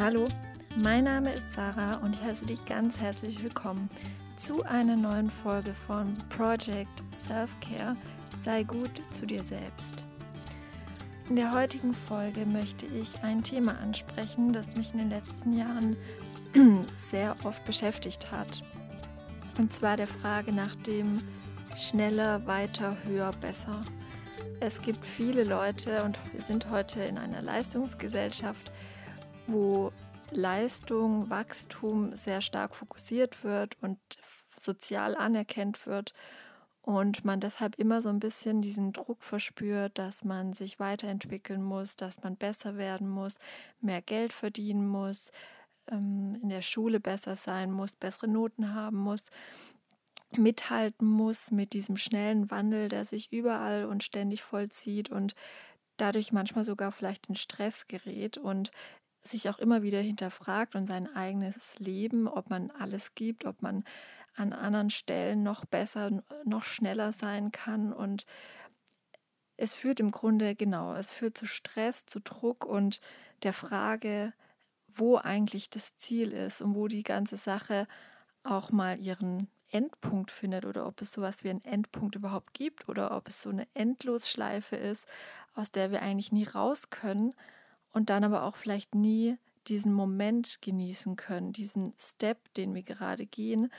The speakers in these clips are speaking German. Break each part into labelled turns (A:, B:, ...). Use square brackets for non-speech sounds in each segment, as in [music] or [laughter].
A: Hallo, mein Name ist Sarah und ich heiße dich ganz herzlich willkommen zu einer neuen Folge von Project Self-Care. Sei gut zu dir selbst. In der heutigen Folge möchte ich ein Thema ansprechen, das mich in den letzten Jahren [clears throat] sehr oft beschäftigt hat. Und zwar der Frage nach dem schneller, weiter, höher, besser. Es gibt viele Leute und wir sind heute in einer Leistungsgesellschaft, wo Leistung, Wachstum sehr stark fokussiert wird und sozial anerkannt wird und man deshalb immer so ein bisschen diesen Druck verspürt, dass man sich weiterentwickeln muss, dass man besser werden muss, mehr Geld verdienen muss, ähm, in der Schule besser sein muss, bessere Noten haben muss, mithalten muss mit diesem schnellen Wandel, der sich überall und ständig vollzieht und dadurch manchmal sogar vielleicht in Stress gerät. Und sich auch immer wieder hinterfragt und sein eigenes Leben, ob man alles gibt, ob man an anderen Stellen noch besser, noch schneller sein kann. Und es führt im Grunde, genau, es führt zu Stress, zu Druck und der Frage, wo eigentlich das Ziel ist und wo die ganze Sache auch mal ihren Endpunkt findet oder ob es sowas wie einen Endpunkt überhaupt gibt oder ob es so eine Endlosschleife ist, aus der wir eigentlich nie raus können und dann aber auch vielleicht nie diesen Moment genießen können, diesen Step, den wir gerade gehen,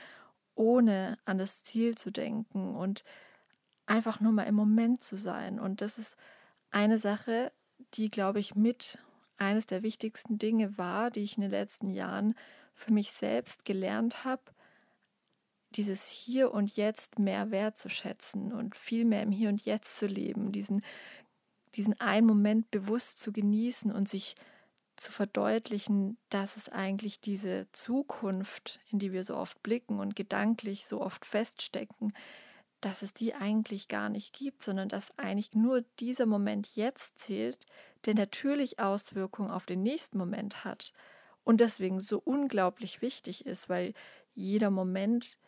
A: ohne an das Ziel zu denken und einfach nur mal im Moment zu sein. Und das ist eine Sache, die, glaube ich, mit eines der wichtigsten Dinge war, die ich in den letzten Jahren für mich selbst gelernt habe, dieses Hier und Jetzt mehr wertzuschätzen und viel mehr im Hier und Jetzt zu leben, diesen diesen einen Moment bewusst zu genießen und sich zu verdeutlichen, dass es eigentlich diese Zukunft, in die wir so oft blicken und gedanklich so oft feststecken, dass es die eigentlich gar nicht gibt, sondern dass eigentlich nur dieser Moment jetzt zählt, der natürlich Auswirkungen auf den nächsten Moment hat und deswegen so unglaublich wichtig ist, weil jeder Moment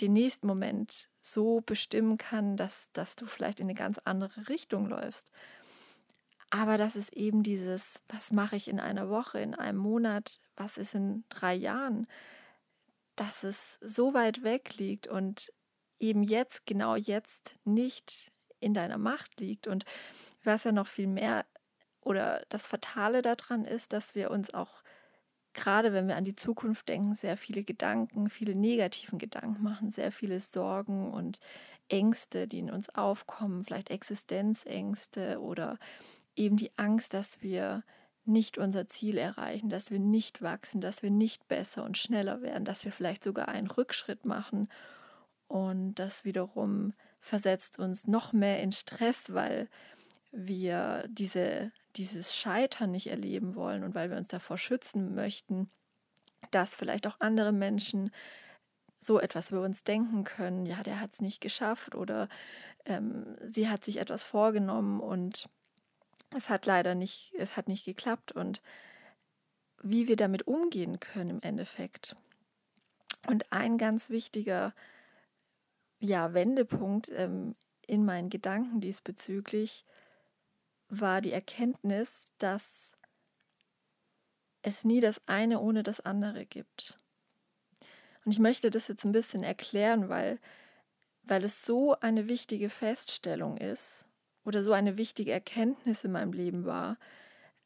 A: den nächsten Moment so bestimmen kann, dass, dass du vielleicht in eine ganz andere Richtung läufst. Aber das ist eben dieses, was mache ich in einer Woche, in einem Monat, was ist in drei Jahren, dass es so weit weg liegt und eben jetzt, genau jetzt nicht in deiner Macht liegt. Und was ja noch viel mehr oder das Fatale daran ist, dass wir uns auch gerade wenn wir an die Zukunft denken, sehr viele Gedanken, viele negativen Gedanken machen, sehr viele Sorgen und Ängste, die in uns aufkommen, vielleicht Existenzängste oder eben die Angst, dass wir nicht unser Ziel erreichen, dass wir nicht wachsen, dass wir nicht besser und schneller werden, dass wir vielleicht sogar einen Rückschritt machen. Und das wiederum versetzt uns noch mehr in Stress, weil wir diese, dieses Scheitern nicht erleben wollen und weil wir uns davor schützen möchten, dass vielleicht auch andere Menschen so etwas über uns denken können. Ja, der hat es nicht geschafft oder ähm, sie hat sich etwas vorgenommen und es hat leider nicht, es hat nicht geklappt und wie wir damit umgehen können im Endeffekt. Und ein ganz wichtiger ja, Wendepunkt ähm, in meinen Gedanken diesbezüglich war die Erkenntnis, dass es nie das eine ohne das andere gibt. Und ich möchte das jetzt ein bisschen erklären, weil, weil es so eine wichtige Feststellung ist oder so eine wichtige Erkenntnis in meinem Leben war,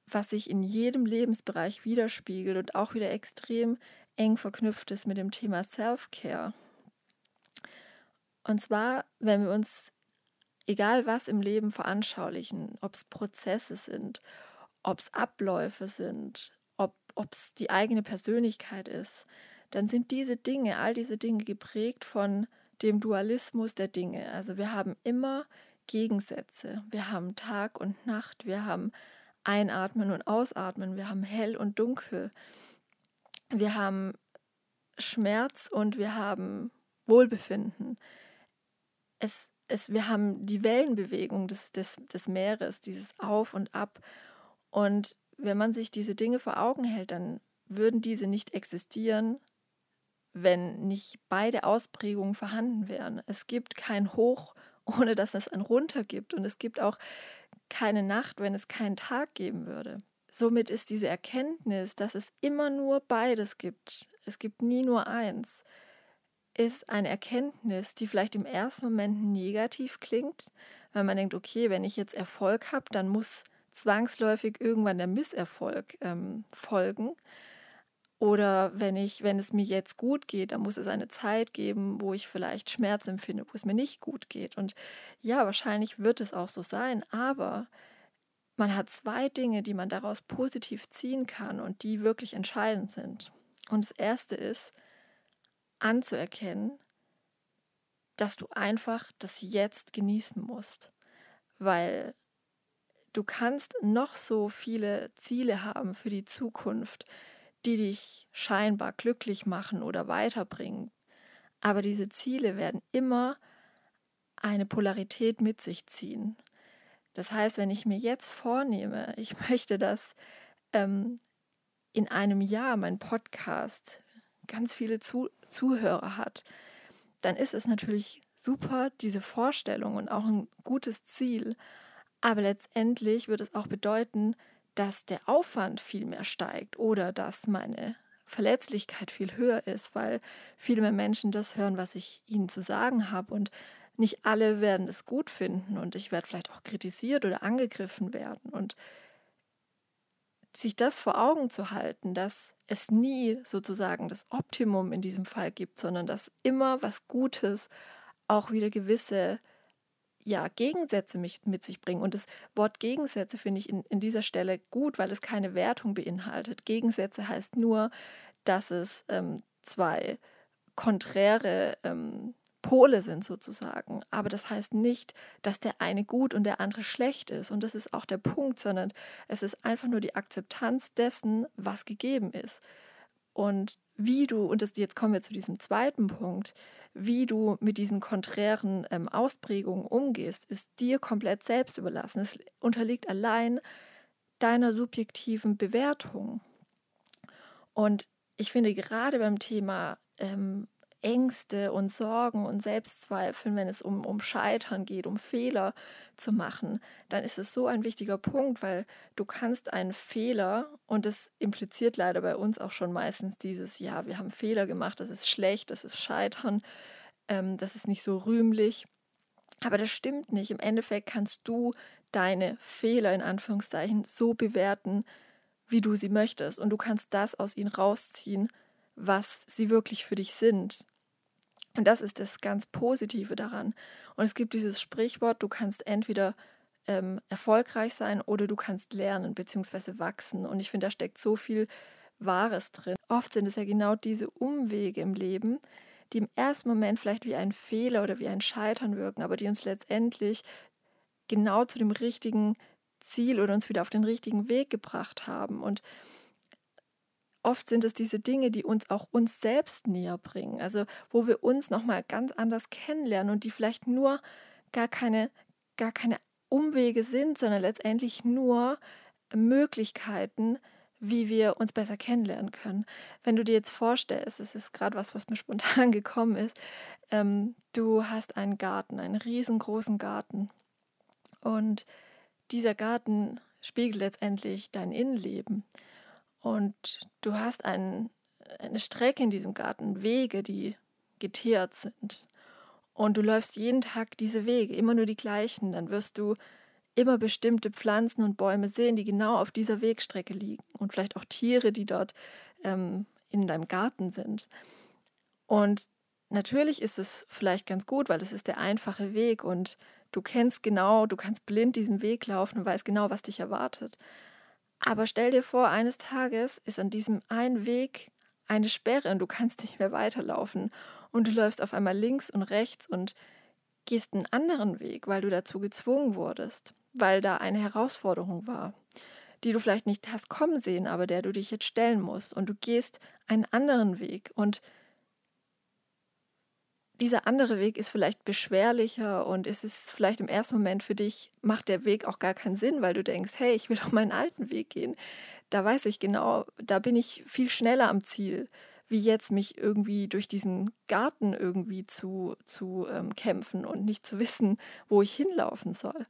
A: was sich in jedem Lebensbereich widerspiegelt und auch wieder extrem eng verknüpft ist mit dem Thema Self-Care. Und zwar, wenn wir uns, egal was im Leben veranschaulichen, ob es Prozesse sind, ob es Abläufe sind, ob es die eigene Persönlichkeit ist, dann sind diese Dinge, all diese Dinge geprägt von dem Dualismus der Dinge. Also wir haben immer Gegensätze. Wir haben Tag und Nacht, wir haben Einatmen und Ausatmen, wir haben hell und dunkel, wir haben Schmerz und wir haben Wohlbefinden. Es, es, wir haben die Wellenbewegung des, des, des Meeres, dieses Auf und Ab. Und wenn man sich diese Dinge vor Augen hält, dann würden diese nicht existieren, wenn nicht beide Ausprägungen vorhanden wären. Es gibt kein Hoch ohne dass es ein Runter gibt. Und es gibt auch keine Nacht, wenn es keinen Tag geben würde. somit ist diese Erkenntnis, dass es immer nur beides gibt, es gibt nie nur eins, ist eine Erkenntnis, die vielleicht im ersten Moment negativ klingt, weil man denkt, okay, wenn ich jetzt Erfolg habe, dann muss zwangsläufig irgendwann der Misserfolg ähm, folgen. Oder wenn ich, wenn es mir jetzt gut geht, dann muss es eine Zeit geben, wo ich vielleicht Schmerz empfinde, wo es mir nicht gut geht. Und ja, wahrscheinlich wird es auch so sein, aber man hat zwei Dinge, die man daraus positiv ziehen kann und die wirklich entscheidend sind. Und das erste ist, anzuerkennen, dass du einfach das Jetzt genießen musst. Weil du kannst noch so viele Ziele haben für die Zukunft, die dich scheinbar glücklich machen oder weiterbringen. Aber diese Ziele werden immer eine Polarität mit sich ziehen. Das heißt, wenn ich mir jetzt vornehme, [laughs] ich möchte, dass ähm, in einem Jahr mein Podcast ganz viele Zu Zuhörer hat, dann ist es natürlich super, diese Vorstellung und auch ein gutes Ziel. Aber letztendlich wird es auch bedeuten, dass der Aufwand viel mehr steigt oder dass meine Verletzlichkeit viel höher ist, weil viel mehr Menschen das hören, was ich ihnen zu sagen habe. Und nicht alle werden es gut finden und ich werde vielleicht auch kritisiert oder angegriffen werden. Und sich das vor Augen zu halten, dass es nie sozusagen das Optimum in diesem Fall gibt, sondern dass immer was Gutes auch wieder gewisse ja, Gegensätze mit, mit sich bringen. Und das Wort Gegensätze finde ich in, in dieser Stelle gut, weil es keine Wertung beinhaltet. Gegensätze heißt nur, dass es ähm, zwei konträre ähm, Pole sind sozusagen. Aber das heißt nicht, dass der eine gut und der andere schlecht ist. Und das ist auch der Punkt, sondern es ist einfach nur die Akzeptanz dessen, was gegeben ist. Und wie du, und das, jetzt kommen wir zu diesem zweiten Punkt, wie du mit diesen konträren ähm, Ausprägungen umgehst, ist dir komplett selbst überlassen. Es unterliegt allein deiner subjektiven Bewertung. Und ich finde gerade beim Thema ähm, Ängste und Sorgen und Selbstzweifeln, wenn es um, um Scheitern geht, um Fehler zu machen, dann ist es so ein wichtiger Punkt, weil du kannst einen Fehler, und das impliziert leider bei uns auch schon meistens dieses, ja, wir haben Fehler gemacht, das ist schlecht, das ist Scheitern, ähm, das ist nicht so rühmlich. Aber das stimmt nicht. Im Endeffekt kannst du deine Fehler in Anführungszeichen so bewerten, wie du sie möchtest. Und du kannst das aus ihnen rausziehen, was sie wirklich für dich sind. Und das ist das ganz Positive daran. Und es gibt dieses Sprichwort, du kannst entweder ähm, erfolgreich sein oder du kannst lernen bzw. wachsen. Und ich finde, da steckt so viel Wahres drin. Oft sind es ja genau diese Umwege im Leben, die im ersten Moment vielleicht wie ein Fehler oder wie ein Scheitern wirken, aber die uns letztendlich genau zu dem richtigen Ziel oder uns wieder auf den richtigen Weg gebracht haben. Und oft sind es diese Dinge, die uns auch uns selbst näher bringen, also wo wir uns nochmal ganz anders kennenlernen und die vielleicht nur gar keine, gar keine Umwege sind, sondern letztendlich nur Möglichkeiten, wie wir uns besser kennenlernen können. Wenn du dir jetzt vorstellst, es ist gerade was, was mir [laughs] spontan gekommen ist, ähm, du hast einen Garten, einen riesengroßen Garten und dieser Garten spiegelt letztendlich dein Innenleben. Und du hast ein, eine Strecke in diesem Garten, Wege, die geteert sind. Und du läufst jeden Tag diese Wege, immer nur die gleichen. Dann wirst du immer bestimmte Pflanzen und Bäume sehen, die genau auf dieser Wegstrecke liegen. Und vielleicht auch Tiere, die dort ähm, in deinem Garten sind. Und natürlich ist es vielleicht ganz gut, weil es ist der einfache Weg und du kennst genau, du kannst blind diesen Weg laufen und weißt genau, was dich erwartet. Aber stell dir vor, eines Tages ist an diesem einen Weg eine Sperre und du kannst nicht mehr weiterlaufen. Und du läufst auf einmal links und rechts und gehst einen anderen Weg, weil du dazu gezwungen wurdest, weil da eine Herausforderung war, die du vielleicht nicht hast kommen sehen, aber der du dich jetzt stellen musst. Und du gehst einen anderen Weg. Und dieser andere Weg ist vielleicht beschwerlicher und es ist vielleicht im ersten Moment für dich, macht der Weg auch gar keinen Sinn, weil du denkst, hey, ich will doch meinen alten Weg gehen. Da weiß ich genau, da bin ich viel schneller am Ziel, wie jetzt mich irgendwie durch diesen Garten irgendwie zu, zu ähm, kämpfen und nicht zu wissen, wo ich hinlaufen soll.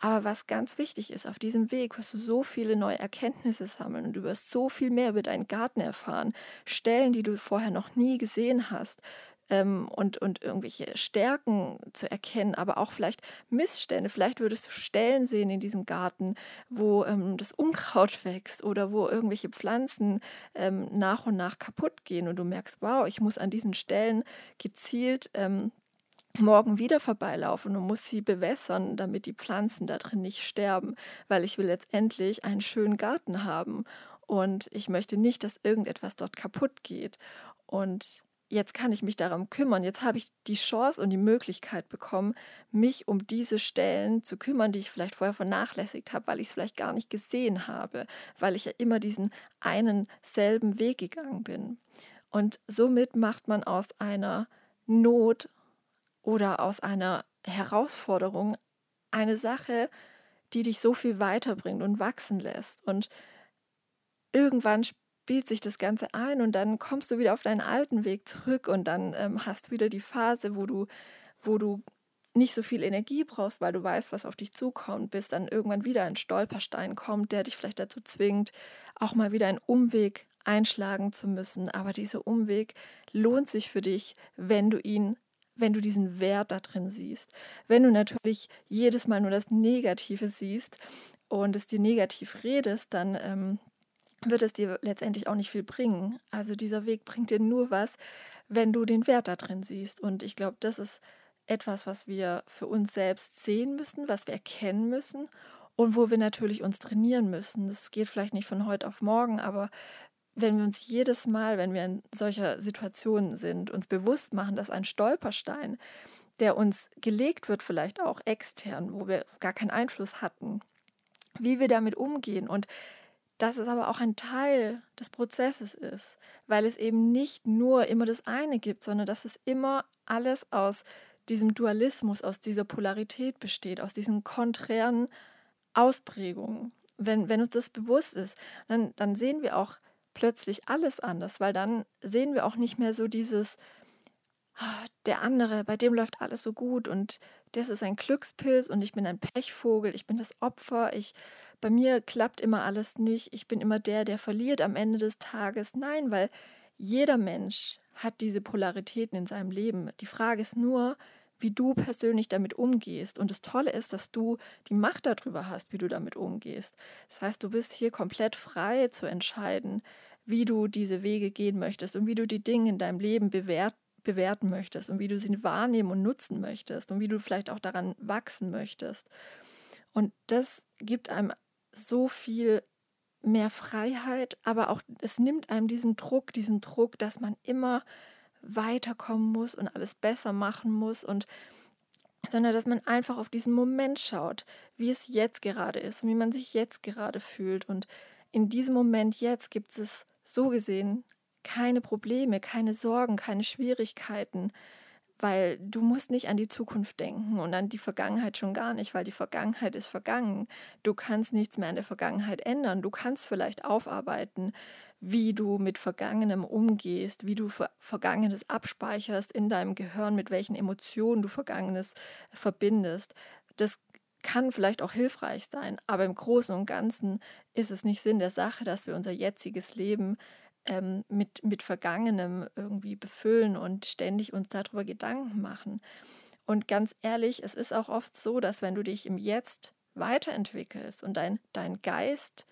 A: Aber was ganz wichtig ist, auf diesem Weg wirst du so viele neue Erkenntnisse sammeln und du wirst so viel mehr über deinen Garten erfahren. Stellen, die du vorher noch nie gesehen hast ähm, und, und irgendwelche Stärken zu erkennen, aber auch vielleicht Missstände. Vielleicht würdest du Stellen sehen in diesem Garten, wo ähm, das Unkraut wächst oder wo irgendwelche Pflanzen ähm, nach und nach kaputt gehen und du merkst, wow, ich muss an diesen Stellen gezielt ähm, morgen wieder vorbeilaufen und muss sie bewässern, damit die Pflanzen da drin nicht sterben, weil ich will letztendlich einen schönen Garten haben und ich möchte nicht, dass irgendetwas dort kaputt geht. Und jetzt kann ich mich darum kümmern. Jetzt habe ich die Chance und die Möglichkeit bekommen, mich um diese Stellen zu kümmern, die ich vielleicht vorher vernachlässigt habe, weil ich es vielleicht gar nicht gesehen habe, weil ich ja immer diesen einen selben Weg gegangen bin. Und somit macht man aus einer Not oder aus einer Herausforderung eine Sache, die dich so viel weiterbringt und wachsen lässt. Und irgendwann spielt sich das Ganze ein und dann kommst du wieder auf deinen alten Weg zurück und dann ähm, hast du wieder die Phase, wo du, wo du nicht so viel Energie brauchst, weil du weißt, was auf dich zukommt, bis dann irgendwann wieder ein Stolperstein kommt, der dich vielleicht dazu zwingt, auch mal wieder einen Umweg einschlagen zu müssen. Aber dieser Umweg lohnt sich für dich, wenn du ihn wenn du diesen Wert da drin siehst. Wenn du natürlich jedes Mal nur das Negative siehst und es dir negativ redest, dann ähm, wird es dir letztendlich auch nicht viel bringen. Also dieser Weg bringt dir nur was, wenn du den Wert da drin siehst. Und ich glaube, das ist etwas, was wir für uns selbst sehen müssen, was wir erkennen müssen und wo wir natürlich uns trainieren müssen. Das geht vielleicht nicht von heute auf morgen, aber wenn wir uns jedes Mal, wenn wir in solcher Situation sind, uns bewusst machen, dass ein Stolperstein, der uns gelegt wird, vielleicht auch extern, wo wir gar keinen Einfluss hatten, wie wir damit umgehen und dass es aber auch ein Teil des Prozesses ist, weil es eben nicht nur immer das eine gibt, sondern dass es immer alles aus diesem Dualismus, aus dieser Polarität besteht, aus diesen konträren Ausprägungen. Wenn, wenn uns das bewusst ist, dann, dann sehen wir auch plötzlich alles anders, weil dann sehen wir auch nicht mehr so dieses, ah, der andere, bei dem läuft alles so gut und das ist ein Glückspilz und ich bin ein Pechvogel, ich bin das Opfer, ich bei mir klappt immer alles nicht, ich bin immer der, der verliert am Ende des Tages. Nein, weil jeder Mensch hat diese Polaritäten in seinem Leben. Die Frage ist nur, wie du persönlich damit umgehst. Und das Tolle ist, dass du die Macht darüber hast, wie du damit umgehst. Das heißt, du bist hier komplett frei zu entscheiden, wie du diese Wege gehen möchtest und wie du die Dinge in deinem Leben bewert, bewerten möchtest und wie du sie wahrnehmen und nutzen möchtest und wie du vielleicht auch daran wachsen möchtest. Und das gibt einem so viel mehr Freiheit, aber auch es nimmt einem diesen Druck, diesen Druck, dass man immer weiterkommen muss und alles besser machen muss und sondern dass man einfach auf diesen Moment schaut, wie es jetzt gerade ist und wie man sich jetzt gerade fühlt. Und in diesem Moment jetzt gibt es so gesehen keine Probleme, keine Sorgen, keine Schwierigkeiten, weil du musst nicht an die Zukunft denken und an die Vergangenheit schon gar nicht, weil die Vergangenheit ist vergangen. Du kannst nichts mehr an der Vergangenheit ändern. Du kannst vielleicht aufarbeiten, wie du mit Vergangenem umgehst, wie du Vergangenes abspeicherst in deinem Gehirn, mit welchen Emotionen du Vergangenes verbindest. Das kann vielleicht auch hilfreich sein, aber im Großen und Ganzen ist es nicht Sinn der Sache, dass wir unser jetziges Leben ähm, mit, mit Vergangenem irgendwie befüllen und ständig uns darüber Gedanken machen. Und ganz ehrlich, es ist auch oft so, dass wenn du dich im Jetzt weiterentwickelst und dein, dein Geist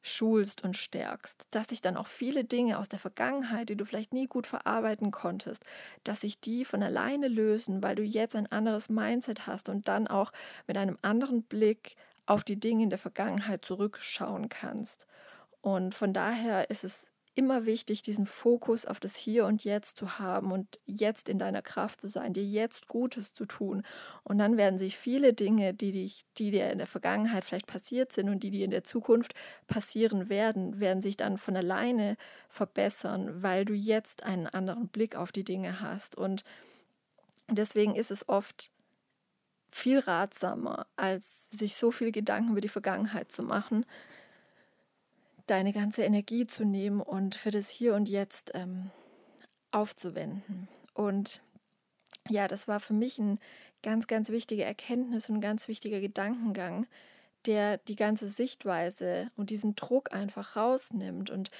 A: schulst und stärkst, dass sich dann auch viele Dinge aus der Vergangenheit, die du vielleicht nie gut verarbeiten konntest, dass sich die von alleine lösen, weil du jetzt ein anderes Mindset hast und dann auch mit einem anderen Blick auf die Dinge in der Vergangenheit zurückschauen kannst. Und von daher ist es immer wichtig, diesen Fokus auf das Hier und Jetzt zu haben und jetzt in deiner Kraft zu sein, dir jetzt Gutes zu tun. Und dann werden sich viele Dinge, die, dich, die dir in der Vergangenheit vielleicht passiert sind und die dir in der Zukunft passieren werden, werden sich dann von alleine verbessern, weil du jetzt einen anderen Blick auf die Dinge hast. Und deswegen ist es oft viel ratsamer, als sich so viele Gedanken über die Vergangenheit zu machen, deine ganze Energie zu nehmen und für das Hier und Jetzt ähm, aufzuwenden. Und ja, das war für mich ein ganz, ganz wichtige Erkenntnis und ein ganz wichtiger Gedankengang, der die ganze Sichtweise und diesen Druck einfach rausnimmt. Und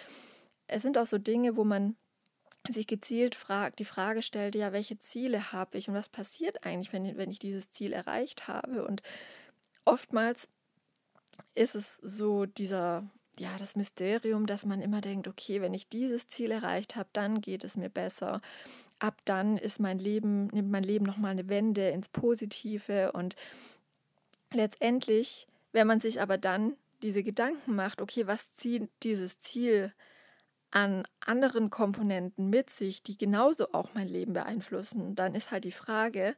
A: es sind auch so Dinge, wo man sich gezielt fragt, die Frage stellt, ja, welche Ziele habe ich und was passiert eigentlich, wenn, wenn ich dieses Ziel erreicht habe? Und oftmals ist es so dieser, ja, das Mysterium, dass man immer denkt, okay, wenn ich dieses Ziel erreicht habe, dann geht es mir besser. Ab dann ist mein Leben, nimmt mein Leben nochmal eine Wende ins Positive und letztendlich, wenn man sich aber dann diese Gedanken macht, okay, was zieht dieses Ziel an anderen Komponenten mit sich, die genauso auch mein Leben beeinflussen, dann ist halt die Frage,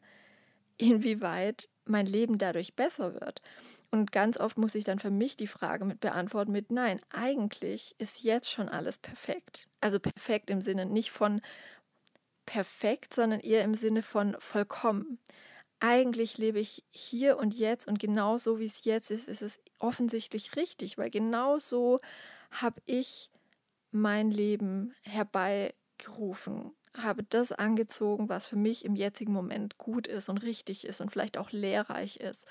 A: inwieweit mein Leben dadurch besser wird. Und ganz oft muss ich dann für mich die Frage mit beantworten mit Nein, eigentlich ist jetzt schon alles perfekt. Also perfekt im Sinne nicht von perfekt, sondern eher im Sinne von vollkommen. Eigentlich lebe ich hier und jetzt und genau so wie es jetzt ist, ist es offensichtlich richtig, weil genau so habe ich mein Leben herbeigerufen, habe das angezogen, was für mich im jetzigen Moment gut ist und richtig ist und vielleicht auch lehrreich ist.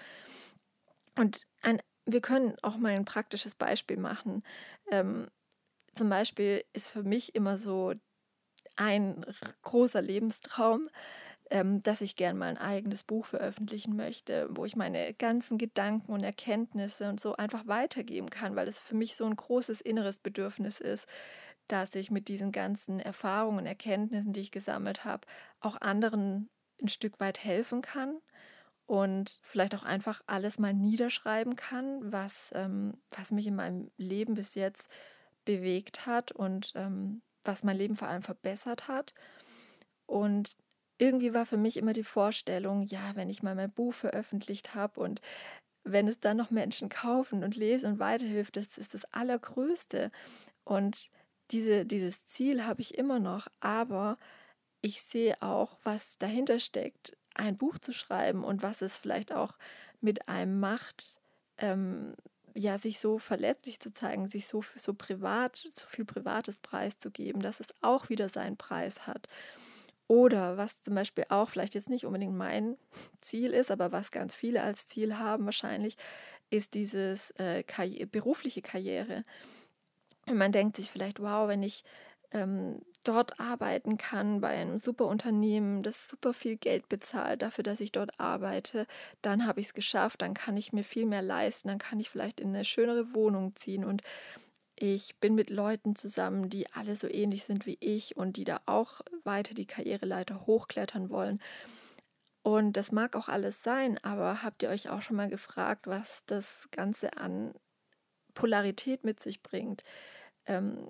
A: Und ein, wir können auch mal ein praktisches Beispiel machen. Ähm, zum Beispiel ist für mich immer so ein großer Lebenstraum, ähm, dass ich gern mal ein eigenes Buch veröffentlichen möchte, wo ich meine ganzen Gedanken und Erkenntnisse und so einfach weitergeben kann, weil es für mich so ein großes inneres Bedürfnis ist, dass ich mit diesen ganzen Erfahrungen und Erkenntnissen, die ich gesammelt habe, auch anderen ein Stück weit helfen kann und vielleicht auch einfach alles mal niederschreiben kann, was, ähm, was mich in meinem Leben bis jetzt bewegt hat und ähm, was mein Leben vor allem verbessert hat. Und irgendwie war für mich immer die Vorstellung, ja, wenn ich mal mein Buch veröffentlicht habe und wenn es dann noch Menschen kaufen und lesen und weiterhilft, das ist das Allergrößte. Und diese, dieses Ziel habe ich immer noch, aber ich sehe auch, was dahinter steckt, ein Buch zu schreiben und was es vielleicht auch mit einem macht, ähm, ja, sich so verletzlich zu zeigen, sich so, so privat, so viel privates Preis zu geben, dass es auch wieder seinen Preis hat. Oder was zum Beispiel auch vielleicht jetzt nicht unbedingt mein [laughs] Ziel ist, aber was ganz viele als Ziel haben wahrscheinlich, ist dieses äh, Karri berufliche Karriere. Und man denkt sich vielleicht, wow, wenn ich ähm, dort arbeiten kann bei einem super Unternehmen, das super viel Geld bezahlt dafür, dass ich dort arbeite, dann habe ich es geschafft, dann kann ich mir viel mehr leisten, dann kann ich vielleicht in eine schönere Wohnung ziehen und ich bin mit Leuten zusammen, die alle so ähnlich sind wie ich und die da auch weiter die Karriereleiter hochklettern wollen. Und das mag auch alles sein, aber habt ihr euch auch schon mal gefragt, was das Ganze an Polarität mit sich bringt? Ähm,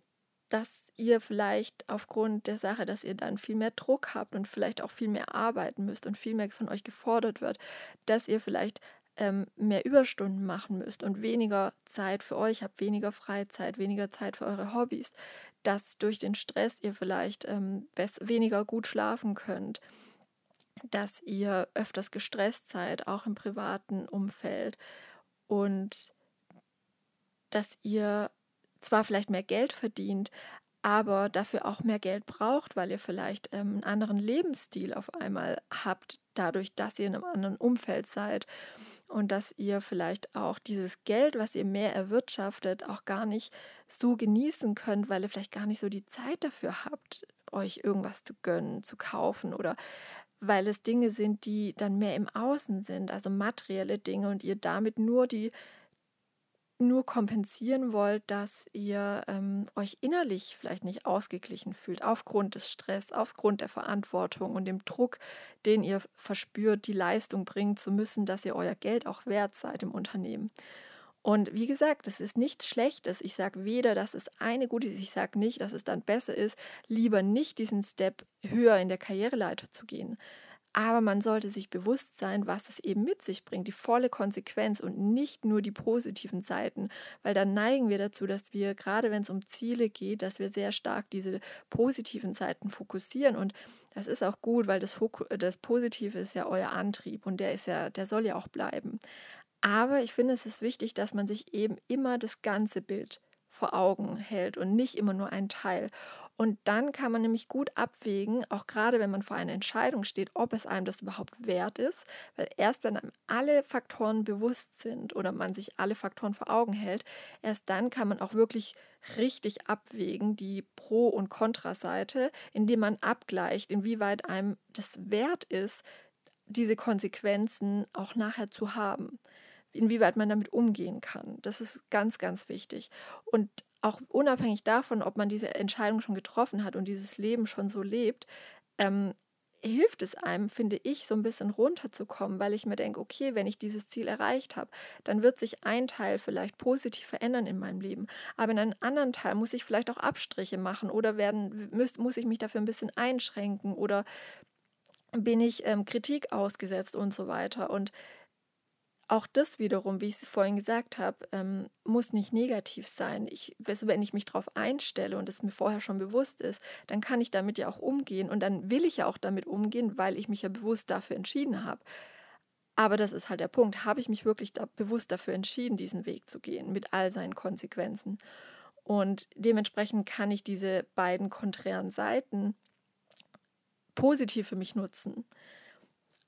A: dass ihr vielleicht aufgrund der Sache, dass ihr dann viel mehr Druck habt und vielleicht auch viel mehr arbeiten müsst und viel mehr von euch gefordert wird, dass ihr vielleicht ähm, mehr Überstunden machen müsst und weniger Zeit für euch habt, weniger Freizeit, weniger Zeit für eure Hobbys, dass durch den Stress ihr vielleicht ähm, weniger gut schlafen könnt, dass ihr öfters gestresst seid, auch im privaten Umfeld und dass ihr zwar vielleicht mehr Geld verdient, aber dafür auch mehr Geld braucht, weil ihr vielleicht ähm, einen anderen Lebensstil auf einmal habt, dadurch, dass ihr in einem anderen Umfeld seid und dass ihr vielleicht auch dieses Geld, was ihr mehr erwirtschaftet, auch gar nicht so genießen könnt, weil ihr vielleicht gar nicht so die Zeit dafür habt, euch irgendwas zu gönnen, zu kaufen oder weil es Dinge sind, die dann mehr im Außen sind, also materielle Dinge und ihr damit nur die nur kompensieren wollt, dass ihr ähm, euch innerlich vielleicht nicht ausgeglichen fühlt, aufgrund des Stress, aufgrund der Verantwortung und dem Druck, den ihr verspürt, die Leistung bringen zu müssen, dass ihr euer Geld auch wert seid im Unternehmen. Und wie gesagt, es ist nichts Schlechtes. Ich sage weder, dass es eine gute ist, ich sage nicht, dass es dann besser ist, lieber nicht diesen Step höher in der Karriereleiter zu gehen. Aber man sollte sich bewusst sein, was es eben mit sich bringt, die volle Konsequenz und nicht nur die positiven Seiten, weil dann neigen wir dazu, dass wir, gerade wenn es um Ziele geht, dass wir sehr stark diese positiven Seiten fokussieren und das ist auch gut, weil das, Foku das Positive ist ja euer Antrieb und der ist ja, der soll ja auch bleiben. Aber ich finde, es ist wichtig, dass man sich eben immer das ganze Bild vor Augen hält und nicht immer nur ein Teil. Und dann kann man nämlich gut abwägen, auch gerade wenn man vor einer Entscheidung steht, ob es einem das überhaupt wert ist. Weil erst wenn einem alle Faktoren bewusst sind oder man sich alle Faktoren vor Augen hält, erst dann kann man auch wirklich richtig abwägen, die Pro- und Kontraseite, indem man abgleicht, inwieweit einem das wert ist, diese Konsequenzen auch nachher zu haben inwieweit man damit umgehen kann. Das ist ganz, ganz wichtig. Und auch unabhängig davon, ob man diese Entscheidung schon getroffen hat und dieses Leben schon so lebt, ähm, hilft es einem, finde ich, so ein bisschen runterzukommen, weil ich mir denke, okay, wenn ich dieses Ziel erreicht habe, dann wird sich ein Teil vielleicht positiv verändern in meinem Leben. Aber in einem anderen Teil muss ich vielleicht auch Abstriche machen oder werden, muss, muss ich mich dafür ein bisschen einschränken oder bin ich ähm, Kritik ausgesetzt und so weiter. Und auch das wiederum, wie ich es vorhin gesagt habe, ähm, muss nicht negativ sein. Ich, wenn ich mich darauf einstelle und es mir vorher schon bewusst ist, dann kann ich damit ja auch umgehen und dann will ich ja auch damit umgehen, weil ich mich ja bewusst dafür entschieden habe. Aber das ist halt der Punkt. Habe ich mich wirklich da bewusst dafür entschieden, diesen Weg zu gehen, mit all seinen Konsequenzen? Und dementsprechend kann ich diese beiden konträren Seiten positiv für mich nutzen.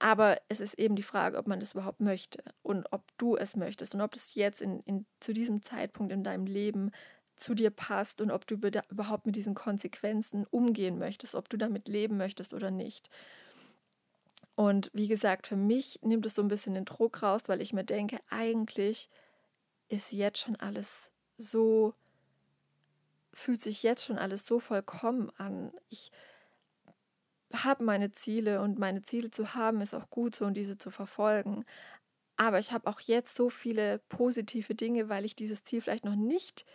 A: Aber es ist eben die Frage, ob man das überhaupt möchte und ob du es möchtest und ob es jetzt in, in, zu diesem Zeitpunkt in deinem Leben zu dir passt und ob du überhaupt mit diesen Konsequenzen umgehen möchtest, ob du damit leben möchtest oder nicht. Und wie gesagt, für mich nimmt es so ein bisschen den Druck raus, weil ich mir denke, eigentlich ist jetzt schon alles so, fühlt sich jetzt schon alles so vollkommen an. Ich habe meine Ziele und meine Ziele zu haben ist auch gut so und diese zu verfolgen. Aber ich habe auch jetzt so viele positive Dinge, weil ich dieses Ziel vielleicht noch nicht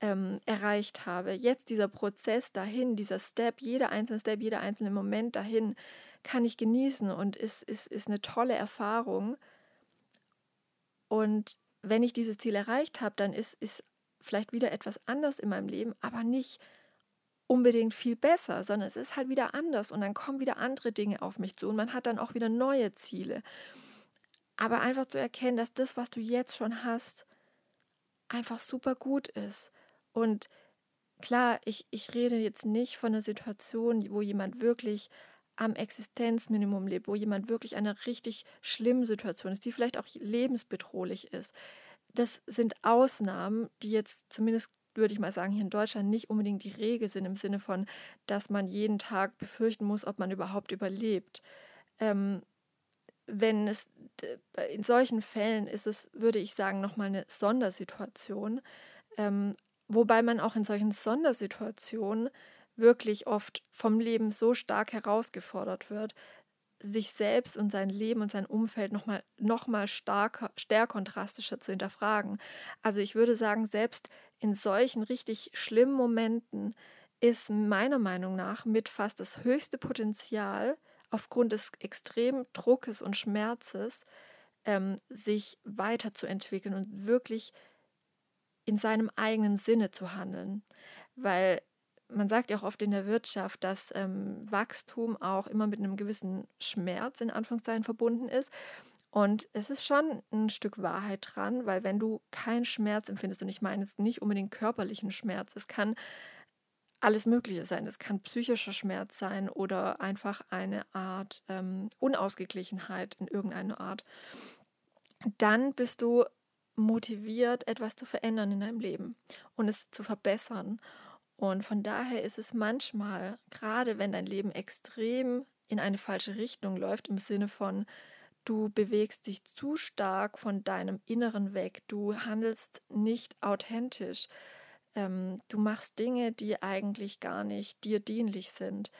A: ähm, erreicht habe. Jetzt dieser Prozess dahin, dieser Step, jeder einzelne Step, jeder einzelne Moment dahin kann ich genießen und ist, ist, ist eine tolle Erfahrung. Und wenn ich dieses Ziel erreicht habe, dann ist, ist vielleicht wieder etwas anders in meinem Leben, aber nicht unbedingt viel besser, sondern es ist halt wieder anders und dann kommen wieder andere Dinge auf mich zu und man hat dann auch wieder neue Ziele. Aber einfach zu erkennen, dass das, was du jetzt schon hast, einfach super gut ist. Und klar, ich, ich rede jetzt nicht von einer Situation, wo jemand wirklich am Existenzminimum lebt, wo jemand wirklich eine richtig schlimme Situation ist, die vielleicht auch lebensbedrohlich ist. Das sind Ausnahmen, die jetzt zumindest würde ich mal sagen, hier in Deutschland nicht unbedingt die Regel sind im Sinne von, dass man jeden Tag befürchten muss, ob man überhaupt überlebt. Ähm, wenn es in solchen Fällen ist es, würde ich sagen, nochmal eine Sondersituation, ähm, wobei man auch in solchen Sondersituationen wirklich oft vom Leben so stark herausgefordert wird, sich selbst und sein Leben und sein Umfeld nochmal noch mal stärker, stärker und drastischer zu hinterfragen. Also ich würde sagen, selbst in solchen richtig schlimmen Momenten ist meiner Meinung nach mit fast das höchste Potenzial aufgrund des extremen Druckes und Schmerzes, ähm, sich weiterzuentwickeln und wirklich in seinem eigenen Sinne zu handeln. Weil man sagt ja auch oft in der Wirtschaft, dass ähm, Wachstum auch immer mit einem gewissen Schmerz in Anführungszeichen verbunden ist. Und es ist schon ein Stück Wahrheit dran, weil wenn du keinen Schmerz empfindest, und ich meine jetzt nicht unbedingt körperlichen Schmerz, es kann alles Mögliche sein. Es kann psychischer Schmerz sein oder einfach eine Art ähm, Unausgeglichenheit in irgendeiner Art. Dann bist du motiviert, etwas zu verändern in deinem Leben und es zu verbessern. Und von daher ist es manchmal, gerade wenn dein Leben extrem in eine falsche Richtung läuft, im Sinne von, Du bewegst dich zu stark von deinem Inneren weg. Du handelst nicht authentisch. Ähm, du machst Dinge, die eigentlich gar nicht dir dienlich sind.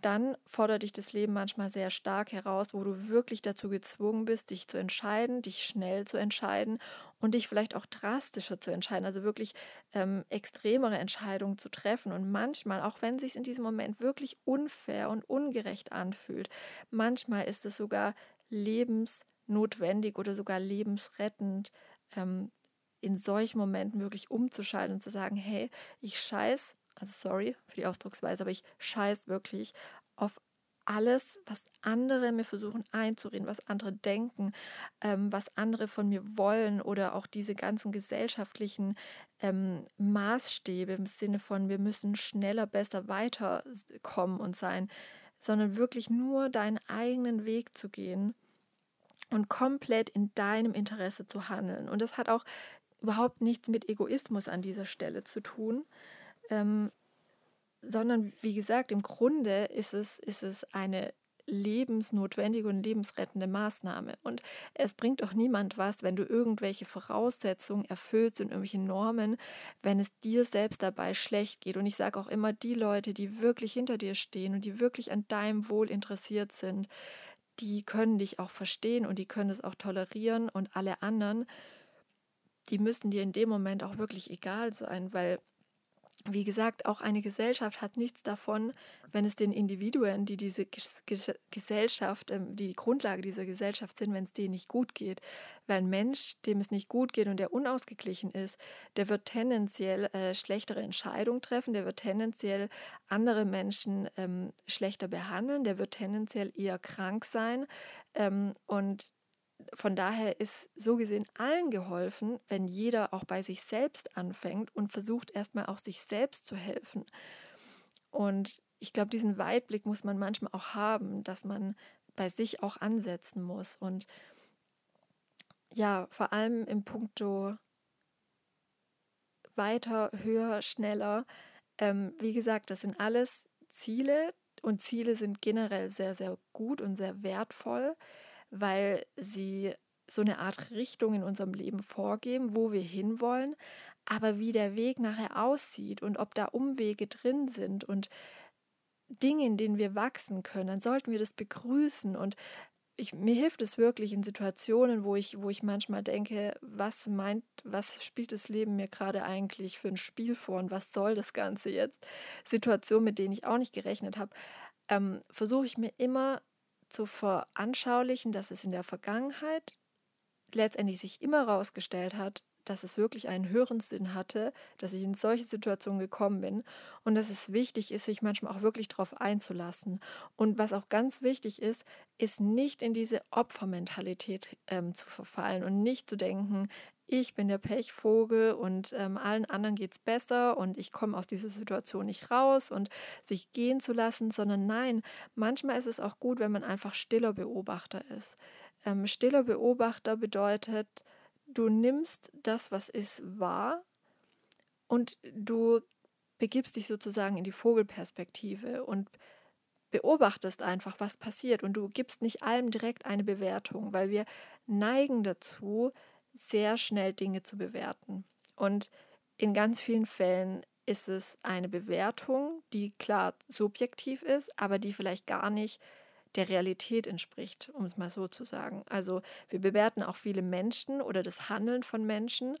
A: Dann fordert dich das Leben manchmal sehr stark heraus, wo du wirklich dazu gezwungen bist, dich zu entscheiden, dich schnell zu entscheiden und dich vielleicht auch drastischer zu entscheiden, also wirklich ähm, extremere Entscheidungen zu treffen. Und manchmal, auch wenn es sich in diesem Moment wirklich unfair und ungerecht anfühlt, manchmal ist es sogar lebensnotwendig oder sogar lebensrettend, ähm, in solchen Momenten wirklich umzuschalten und zu sagen, hey, ich scheiß, also sorry für die Ausdrucksweise, aber ich scheiß wirklich auf alles, was andere mir versuchen einzureden, was andere denken, ähm, was andere von mir wollen oder auch diese ganzen gesellschaftlichen ähm, Maßstäbe im Sinne von, wir müssen schneller, besser weiterkommen und sein, sondern wirklich nur deinen eigenen Weg zu gehen und komplett in deinem Interesse zu handeln. Und das hat auch überhaupt nichts mit Egoismus an dieser Stelle zu tun, ähm, sondern wie gesagt, im Grunde ist es, ist es eine lebensnotwendige und lebensrettende Maßnahme. Und es bringt doch niemand was, wenn du irgendwelche Voraussetzungen erfüllst und irgendwelche Normen, wenn es dir selbst dabei schlecht geht. Und ich sage auch immer, die Leute, die wirklich hinter dir stehen und die wirklich an deinem Wohl interessiert sind, die können dich auch verstehen und die können es auch tolerieren und alle anderen, die müssen dir in dem Moment auch wirklich egal sein, weil wie gesagt, auch eine Gesellschaft hat nichts davon, wenn es den Individuen, die diese Gesellschaft, ähm, die Grundlage dieser Gesellschaft sind, wenn es denen nicht gut geht. Weil ein Mensch, dem es nicht gut geht und der unausgeglichen ist, der wird tendenziell äh, schlechtere Entscheidungen treffen, der wird tendenziell andere Menschen ähm, schlechter behandeln, der wird tendenziell eher krank sein. Ähm, und von daher ist so gesehen allen geholfen, wenn jeder auch bei sich selbst anfängt und versucht erstmal auch sich selbst zu helfen. Und ich glaube, diesen Weitblick muss man manchmal auch haben, dass man bei sich auch ansetzen muss. Und ja, vor allem im Punkto weiter, höher, schneller. Ähm, wie gesagt, das sind alles Ziele und Ziele sind generell sehr, sehr gut und sehr wertvoll weil sie so eine Art Richtung in unserem Leben vorgeben, wo wir hinwollen, aber wie der Weg nachher aussieht und ob da Umwege drin sind und Dinge, in denen wir wachsen können, dann sollten wir das begrüßen und ich, mir hilft es wirklich in Situationen, wo ich, wo ich manchmal denke, was meint, was spielt das Leben mir gerade eigentlich für ein Spiel vor und was soll das Ganze jetzt? Situationen, mit denen ich auch nicht gerechnet habe, ähm, versuche ich mir immer zu veranschaulichen, dass es in der Vergangenheit letztendlich sich immer herausgestellt hat, dass es wirklich einen höheren Sinn hatte, dass ich in solche Situationen gekommen bin und dass es wichtig ist, sich manchmal auch wirklich darauf einzulassen. Und was auch ganz wichtig ist, ist nicht in diese Opfermentalität ähm, zu verfallen und nicht zu denken, ich bin der Pechvogel und ähm, allen anderen geht es besser und ich komme aus dieser Situation nicht raus und sich gehen zu lassen, sondern nein, manchmal ist es auch gut, wenn man einfach stiller Beobachter ist. Ähm, stiller Beobachter bedeutet, du nimmst das, was ist, wahr und du begibst dich sozusagen in die Vogelperspektive und beobachtest einfach, was passiert und du gibst nicht allem direkt eine Bewertung, weil wir neigen dazu, sehr schnell Dinge zu bewerten. Und in ganz vielen Fällen ist es eine Bewertung, die klar subjektiv ist, aber die vielleicht gar nicht der Realität entspricht, um es mal so zu sagen. Also wir bewerten auch viele Menschen oder das Handeln von Menschen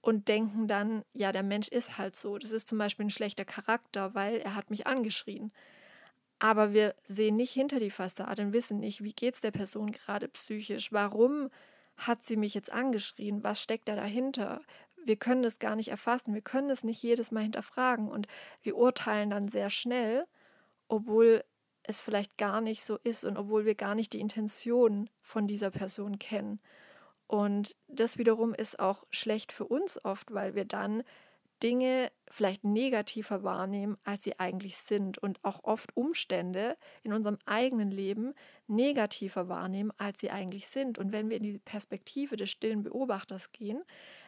A: und denken dann, ja, der Mensch ist halt so. Das ist zum Beispiel ein schlechter Charakter, weil er hat mich angeschrien. Aber wir sehen nicht hinter die Fassade und wissen nicht, wie geht es der Person gerade psychisch, warum hat sie mich jetzt angeschrien? Was steckt da dahinter? Wir können das gar nicht erfassen, wir können es nicht jedes Mal hinterfragen und wir urteilen dann sehr schnell, obwohl es vielleicht gar nicht so ist und obwohl wir gar nicht die Intention von dieser Person kennen. Und das wiederum ist auch schlecht für uns oft, weil wir dann Dinge vielleicht negativer wahrnehmen, als sie eigentlich sind und auch oft Umstände in unserem eigenen Leben negativer wahrnehmen, als sie eigentlich sind. Und wenn wir in die Perspektive des stillen Beobachters gehen,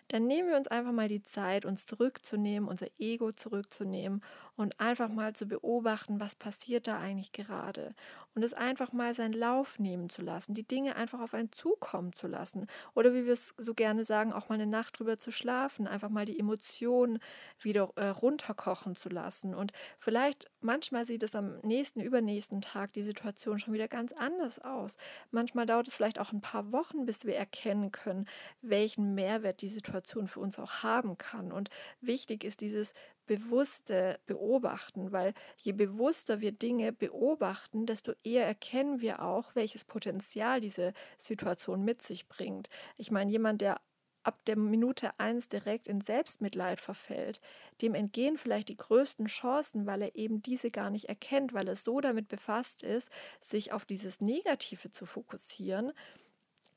A: dann nehmen wir uns einfach mal die Zeit, uns zurückzunehmen, unser Ego zurückzunehmen und einfach mal zu beobachten, was passiert da eigentlich gerade. Und es einfach mal seinen Lauf nehmen zu lassen, die Dinge einfach auf einen zukommen zu lassen. Oder wie wir es so gerne sagen, auch mal eine Nacht drüber zu schlafen, einfach mal die Emotionen wieder äh, runterkochen zu lassen. Und vielleicht, manchmal sieht es am nächsten, übernächsten Tag die Situation schon wieder ganz anders aus. Manchmal dauert es vielleicht auch ein paar Wochen, bis wir erkennen können, welchen Mehrwert die Situation Situation für uns auch haben kann. Und wichtig ist dieses bewusste Beobachten, weil je bewusster wir Dinge beobachten, desto eher erkennen wir auch, welches Potenzial diese Situation mit sich bringt. Ich meine, jemand, der ab der Minute eins direkt in Selbstmitleid verfällt, dem entgehen vielleicht die größten Chancen, weil er eben diese gar nicht erkennt, weil er so damit befasst ist, sich auf dieses Negative zu fokussieren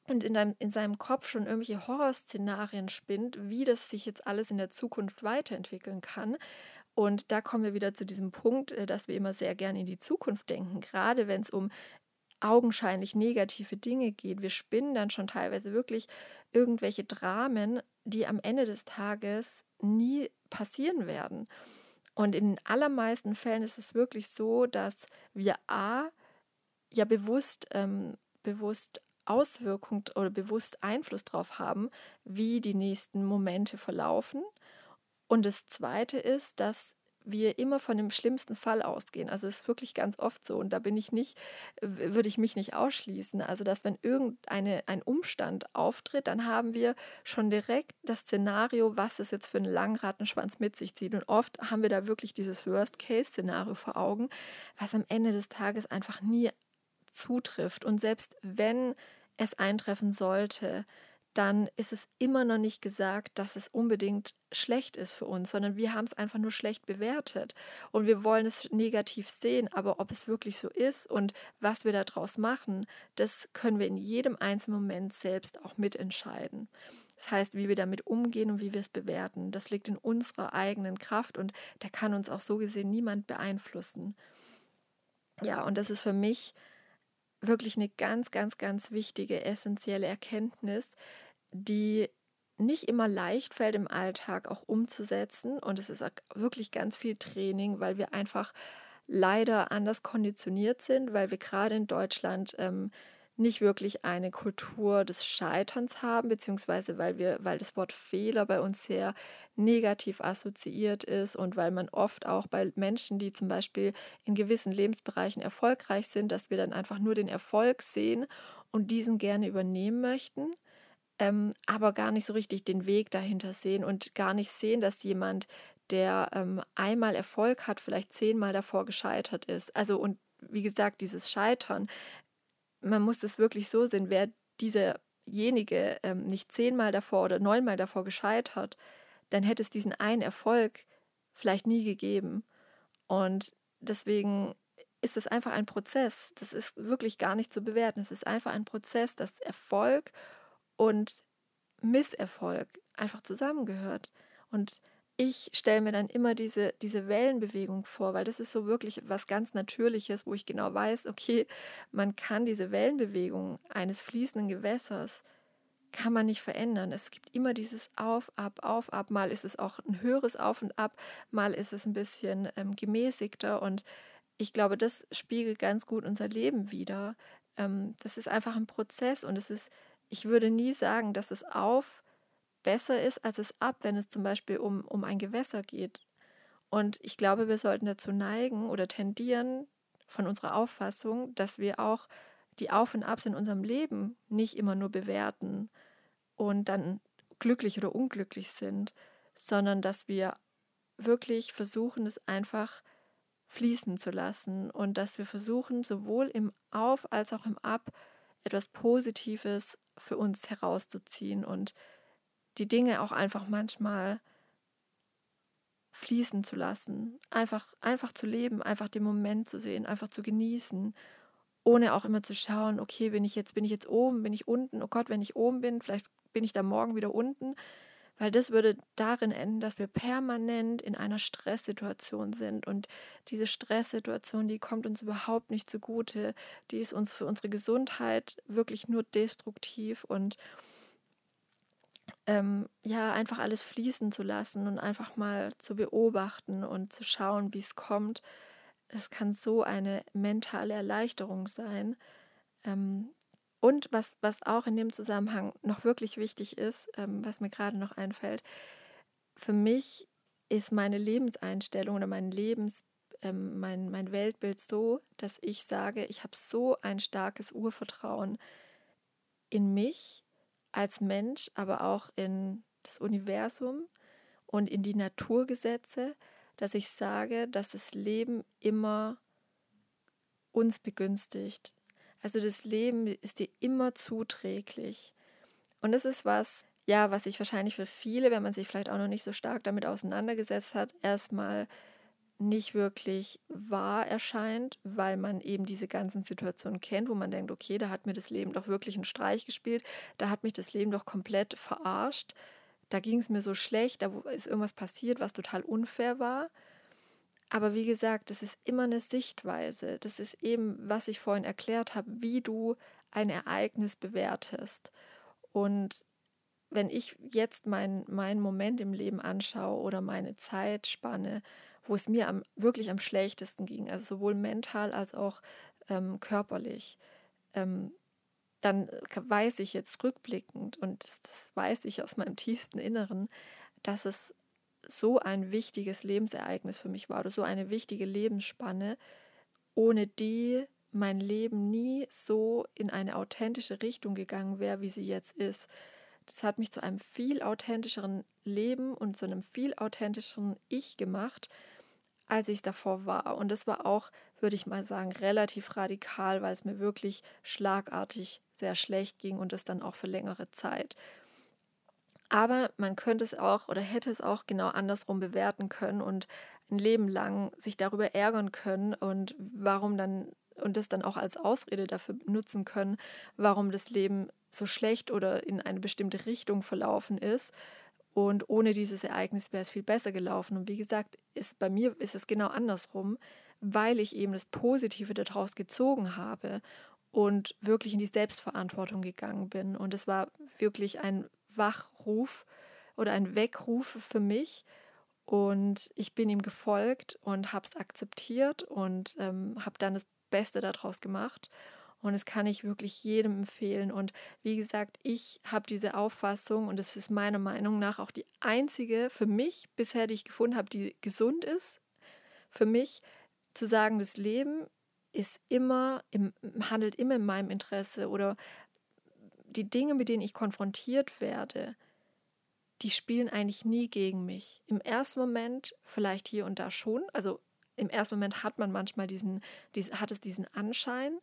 A: und in, deinem, in seinem Kopf schon irgendwelche Horrorszenarien spinnt, wie das sich jetzt alles in der Zukunft weiterentwickeln kann. Und da kommen wir wieder zu diesem Punkt, äh, dass wir immer sehr gerne in die Zukunft denken, gerade wenn es um augenscheinlich negative Dinge geht. Wir spinnen dann schon teilweise wirklich irgendwelche Dramen, die am Ende des Tages nie passieren werden. Und in den allermeisten Fällen ist es wirklich so, dass wir A ja bewusst, ähm, bewusst Auswirkung oder bewusst Einfluss darauf haben, wie die nächsten Momente verlaufen. Und das Zweite ist, dass wir immer von dem schlimmsten Fall ausgehen. Also es ist wirklich ganz oft so und da bin ich nicht, würde ich mich nicht ausschließen. Also dass wenn irgendein ein Umstand auftritt, dann haben wir schon direkt das Szenario, was es jetzt für einen Langrattenschwanz mit sich zieht. Und oft haben wir da wirklich dieses Worst-Case-Szenario vor Augen, was am Ende des Tages einfach nie zutrifft. Und selbst wenn es eintreffen sollte, dann ist es immer noch nicht gesagt, dass es unbedingt schlecht ist für uns, sondern wir haben es einfach nur schlecht bewertet und wir wollen es negativ sehen, aber ob es wirklich so ist und was wir daraus machen, das können wir in jedem einzelnen Moment selbst auch mitentscheiden. Das heißt, wie wir damit umgehen und wie wir es bewerten, das liegt in unserer eigenen Kraft und da kann uns auch so gesehen niemand beeinflussen. Ja, und das ist für mich wirklich eine ganz, ganz, ganz wichtige, essentielle Erkenntnis, die nicht immer leicht fällt im Alltag auch umzusetzen. Und es ist wirklich ganz viel Training, weil wir einfach leider anders konditioniert sind, weil wir gerade in Deutschland ähm, nicht wirklich eine Kultur des Scheiterns haben, beziehungsweise weil wir, weil das Wort Fehler bei uns sehr negativ assoziiert ist und weil man oft auch bei Menschen, die zum Beispiel in gewissen Lebensbereichen erfolgreich sind, dass wir dann einfach nur den Erfolg sehen und diesen gerne übernehmen möchten, ähm, aber gar nicht so richtig den Weg dahinter sehen und gar nicht sehen, dass jemand, der ähm, einmal Erfolg hat, vielleicht zehnmal davor gescheitert ist. Also und wie gesagt, dieses Scheitern man muss es wirklich so sehen, wäre dieserjenige ähm, nicht zehnmal davor oder neunmal davor gescheitert, dann hätte es diesen einen Erfolg vielleicht nie gegeben. Und deswegen ist es einfach ein Prozess. Das ist wirklich gar nicht zu bewerten. Es ist einfach ein Prozess, dass Erfolg und Misserfolg einfach zusammengehört. Und ich stelle mir dann immer diese, diese Wellenbewegung vor, weil das ist so wirklich was ganz Natürliches, wo ich genau weiß, okay, man kann diese Wellenbewegung eines fließenden Gewässers, kann man nicht verändern. Es gibt immer dieses Auf, Ab, Auf, Ab. Mal ist es auch ein höheres Auf und Ab, mal ist es ein bisschen ähm, gemäßigter. Und ich glaube, das spiegelt ganz gut unser Leben wider. Ähm, das ist einfach ein Prozess und es ist, ich würde nie sagen, dass es auf besser ist als es ab, wenn es zum Beispiel um, um ein Gewässer geht. Und ich glaube, wir sollten dazu neigen oder tendieren von unserer Auffassung, dass wir auch die Auf und Abs in unserem Leben nicht immer nur bewerten und dann glücklich oder unglücklich sind, sondern dass wir wirklich versuchen, es einfach fließen zu lassen und dass wir versuchen, sowohl im Auf als auch im Ab etwas Positives für uns herauszuziehen und die Dinge auch einfach manchmal fließen zu lassen, einfach, einfach zu leben, einfach den Moment zu sehen, einfach zu genießen, ohne auch immer zu schauen, okay, bin ich jetzt, bin ich jetzt oben, bin ich unten, oh Gott, wenn ich oben bin, vielleicht bin ich da morgen wieder unten, weil das würde darin enden, dass wir permanent in einer Stresssituation sind. Und diese Stresssituation, die kommt uns überhaupt nicht zugute, die ist uns für unsere Gesundheit wirklich nur destruktiv. Und ähm, ja, einfach alles fließen zu lassen und einfach mal zu beobachten und zu schauen, wie es kommt. Es kann so eine mentale Erleichterung sein. Ähm, und was, was auch in dem Zusammenhang noch wirklich wichtig ist, ähm, was mir gerade noch einfällt, für mich ist meine Lebenseinstellung oder mein Lebens, ähm, mein, mein Weltbild so, dass ich sage, ich habe so ein starkes Urvertrauen in mich, als Mensch, aber auch in das Universum und in die Naturgesetze, dass ich sage, dass das Leben immer uns begünstigt. Also das Leben ist dir immer zuträglich. Und das ist was, ja, was sich wahrscheinlich für viele, wenn man sich vielleicht auch noch nicht so stark damit auseinandergesetzt hat, erstmal nicht wirklich wahr erscheint, weil man eben diese ganzen Situationen kennt, wo man denkt, okay, da hat mir das Leben doch wirklich einen Streich gespielt, da hat mich das Leben doch komplett verarscht, da ging es mir so schlecht, da ist irgendwas passiert, was total unfair war. Aber wie gesagt, das ist immer eine Sichtweise. Das ist eben, was ich vorhin erklärt habe, wie du ein Ereignis bewertest. Und wenn ich jetzt meinen mein Moment im Leben anschaue oder meine Zeitspanne, wo es mir am, wirklich am schlechtesten ging, also sowohl mental als auch ähm, körperlich, ähm, dann weiß ich jetzt rückblickend und das, das weiß ich aus meinem tiefsten Inneren, dass es so ein wichtiges Lebensereignis für mich war oder so eine wichtige Lebensspanne, ohne die mein Leben nie so in eine authentische Richtung gegangen wäre, wie sie jetzt ist. Das hat mich zu einem viel authentischeren Leben und zu einem viel authentischeren Ich gemacht, als ich es davor war. Und das war auch, würde ich mal sagen, relativ radikal, weil es mir wirklich schlagartig sehr schlecht ging und das dann auch für längere Zeit. Aber man könnte es auch oder hätte es auch genau andersrum bewerten können und ein Leben lang sich darüber ärgern können und warum dann und das dann auch als Ausrede dafür nutzen können, warum das Leben so schlecht oder in eine bestimmte Richtung verlaufen ist. Und ohne dieses Ereignis wäre es viel besser gelaufen. Und wie gesagt, ist bei mir ist es genau andersrum, weil ich eben das Positive daraus gezogen habe und wirklich in die Selbstverantwortung gegangen bin. Und es war wirklich ein Wachruf oder ein Weckruf für mich. Und ich bin ihm gefolgt und habe es akzeptiert und ähm, habe dann das Beste daraus gemacht. Und das kann ich wirklich jedem empfehlen. Und wie gesagt, ich habe diese Auffassung und das ist meiner Meinung nach auch die einzige für mich bisher, die ich gefunden habe, die gesund ist. Für mich zu sagen, das Leben ist immer, im, handelt immer in meinem Interesse oder die Dinge, mit denen ich konfrontiert werde, die spielen eigentlich nie gegen mich. Im ersten Moment vielleicht hier und da schon. Also im ersten Moment hat man manchmal diesen, diesen, hat es diesen Anschein.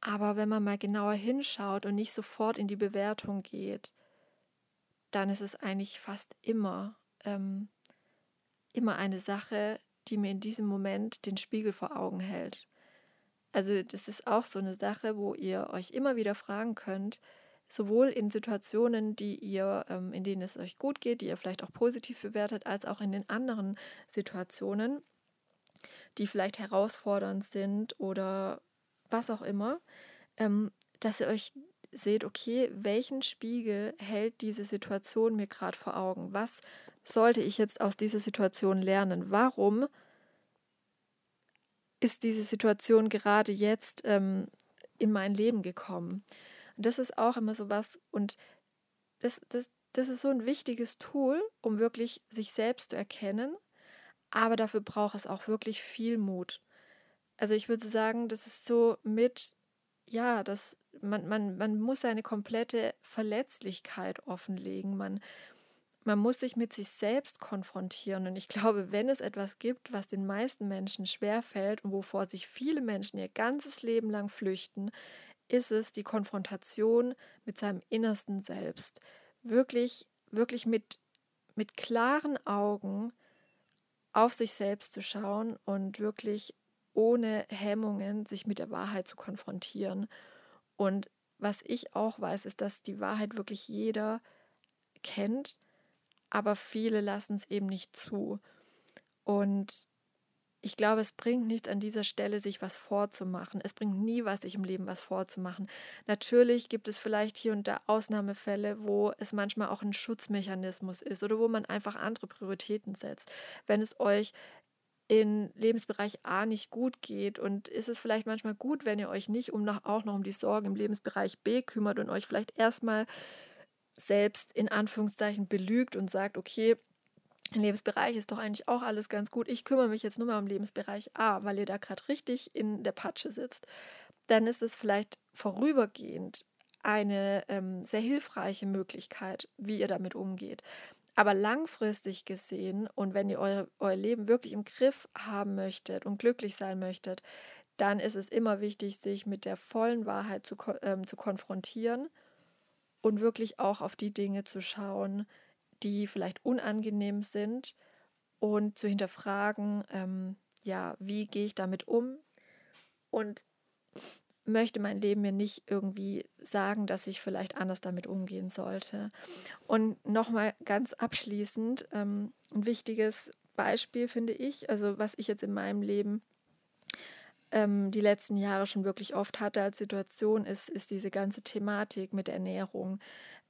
A: Aber wenn man mal genauer hinschaut und nicht sofort in die Bewertung geht, dann ist es eigentlich fast immer, ähm, immer eine Sache, die mir in diesem Moment den Spiegel vor Augen hält. Also das ist auch so eine Sache, wo ihr euch immer wieder fragen könnt, sowohl in Situationen, die ihr, ähm, in denen es euch gut geht, die ihr vielleicht auch positiv bewertet, als auch in den anderen Situationen, die vielleicht herausfordernd sind oder was auch immer, ähm, dass ihr euch seht, okay, welchen Spiegel hält diese Situation mir gerade vor Augen? Was sollte ich jetzt aus dieser Situation lernen? Warum ist diese Situation gerade jetzt ähm, in mein Leben gekommen? Und das ist auch immer so was und das, das, das ist so ein wichtiges Tool, um wirklich sich selbst zu erkennen, aber dafür braucht es auch wirklich viel Mut. Also ich würde sagen, das ist so mit, ja, das, man, man, man muss seine komplette Verletzlichkeit offenlegen. Man, man muss sich mit sich selbst konfrontieren. Und ich glaube, wenn es etwas gibt, was den meisten Menschen schwerfällt und wovor sich viele Menschen ihr ganzes Leben lang flüchten, ist es die Konfrontation mit seinem innersten Selbst. Wirklich, wirklich mit, mit klaren Augen auf sich selbst zu schauen und wirklich ohne Hemmungen sich mit der Wahrheit zu konfrontieren. Und was ich auch weiß, ist, dass die Wahrheit wirklich jeder kennt aber viele lassen es eben nicht zu. Und ich glaube, es bringt nichts an dieser Stelle, sich was vorzumachen. Es bringt nie was, sich im Leben was vorzumachen. Natürlich gibt es vielleicht hier und da Ausnahmefälle, wo es manchmal auch ein Schutzmechanismus ist oder wo man einfach andere Prioritäten setzt. Wenn es euch in Lebensbereich A nicht gut geht und ist es vielleicht manchmal gut, wenn ihr euch nicht um noch, auch noch um die Sorgen im Lebensbereich B kümmert und euch vielleicht erstmal selbst in Anführungszeichen belügt und sagt, okay, im Lebensbereich ist doch eigentlich auch alles ganz gut. Ich kümmere mich jetzt nur mal um Lebensbereich A, weil ihr da gerade richtig in der Patsche sitzt. Dann ist es vielleicht vorübergehend eine ähm, sehr hilfreiche Möglichkeit, wie ihr damit umgeht. Aber langfristig gesehen und wenn ihr euer, euer Leben wirklich im Griff haben möchtet und glücklich sein möchtet, dann ist es immer wichtig, sich mit der vollen Wahrheit zu, ähm, zu konfrontieren und wirklich auch auf die Dinge zu schauen, die vielleicht unangenehm sind und zu hinterfragen, ähm, ja, wie gehe ich damit um? Und möchte mein Leben mir nicht irgendwie sagen, dass ich vielleicht anders damit umgehen sollte. Und nochmal ganz abschließend, ähm, ein wichtiges Beispiel finde ich, also was ich jetzt in meinem Leben ähm, die letzten Jahre schon wirklich oft hatte als Situation, ist, ist diese ganze Thematik mit Ernährung